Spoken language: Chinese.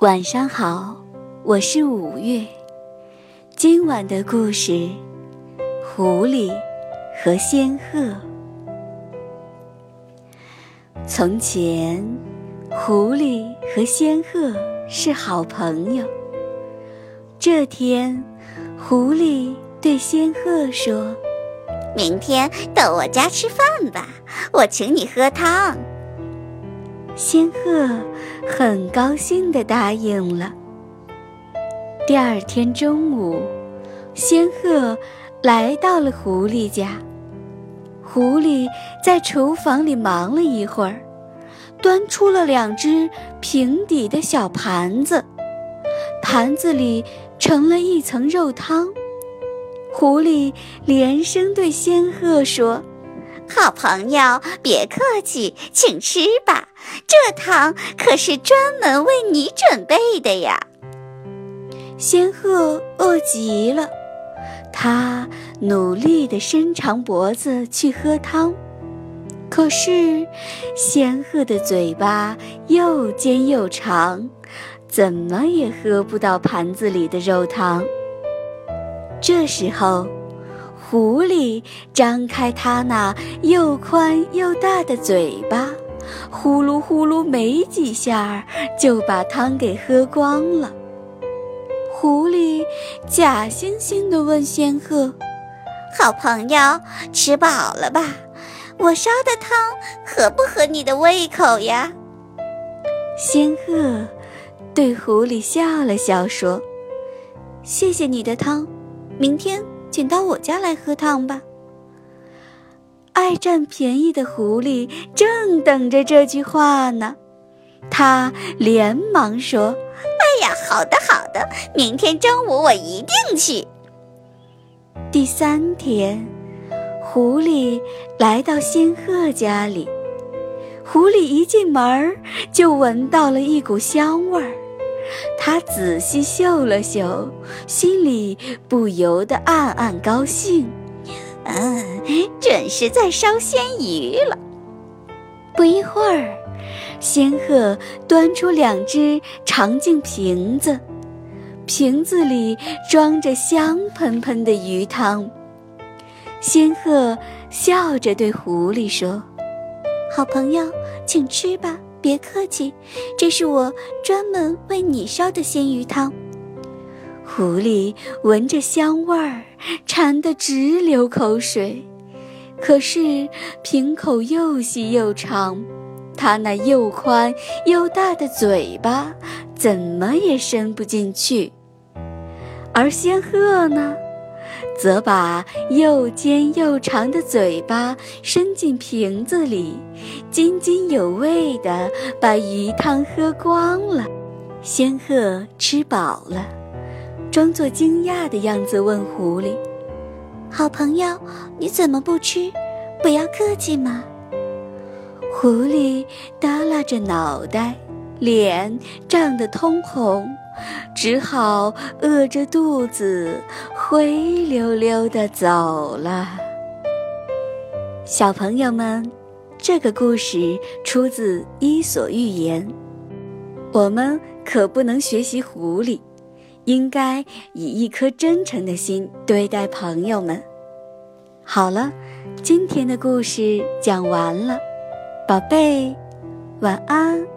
晚上好，我是五月。今晚的故事《狐狸和仙鹤》。从前，狐狸和仙鹤是好朋友。这天，狐狸对仙鹤说：“明天到我家吃饭吧，我请你喝汤。”仙鹤很高兴地答应了。第二天中午，仙鹤来到了狐狸家。狐狸在厨房里忙了一会儿，端出了两只平底的小盘子，盘子里盛了一层肉汤。狐狸连声对仙鹤说。好朋友，别客气，请吃吧。这汤可是专门为你准备的呀。仙鹤饿极了，它努力地伸长脖子去喝汤，可是仙鹤的嘴巴又尖又长，怎么也喝不到盘子里的肉汤。这时候。狐狸张开它那又宽又大的嘴巴，呼噜呼噜没几下就把汤给喝光了。狐狸假惺惺地问仙鹤：“好朋友，吃饱了吧？我烧的汤合不合你的胃口呀？”仙鹤对狐狸笑了笑说：“谢谢你的汤，明天。”请到我家来喝汤吧。爱占便宜的狐狸正等着这句话呢，他连忙说：“哎呀，好的好的，明天中午我一定去。”第三天，狐狸来到仙鹤家里，狐狸一进门就闻到了一股香味儿。他仔细嗅了嗅，心里不由得暗暗高兴。嗯，准是在烧鲜鱼了。不一会儿，仙鹤端出两只长颈瓶子，瓶子里装着香喷喷的鱼汤。仙鹤笑着对狐狸说：“好朋友，请吃吧。”别客气，这是我专门为你烧的鲜鱼汤。狐狸闻着香味儿，馋得直流口水。可是瓶口又细又长，它那又宽又大的嘴巴怎么也伸不进去。而仙鹤呢？则把又尖又长的嘴巴伸进瓶子里，津津有味地把鱼汤喝光了。仙鹤吃饱了，装作惊讶的样子问狐狸：“好朋友，你怎么不吃？不要客气嘛。”狐狸耷拉着脑袋，脸涨得通红。只好饿着肚子灰溜溜地走了。小朋友们，这个故事出自《伊索寓言》，我们可不能学习狐狸，应该以一颗真诚的心对待朋友们。好了，今天的故事讲完了，宝贝，晚安。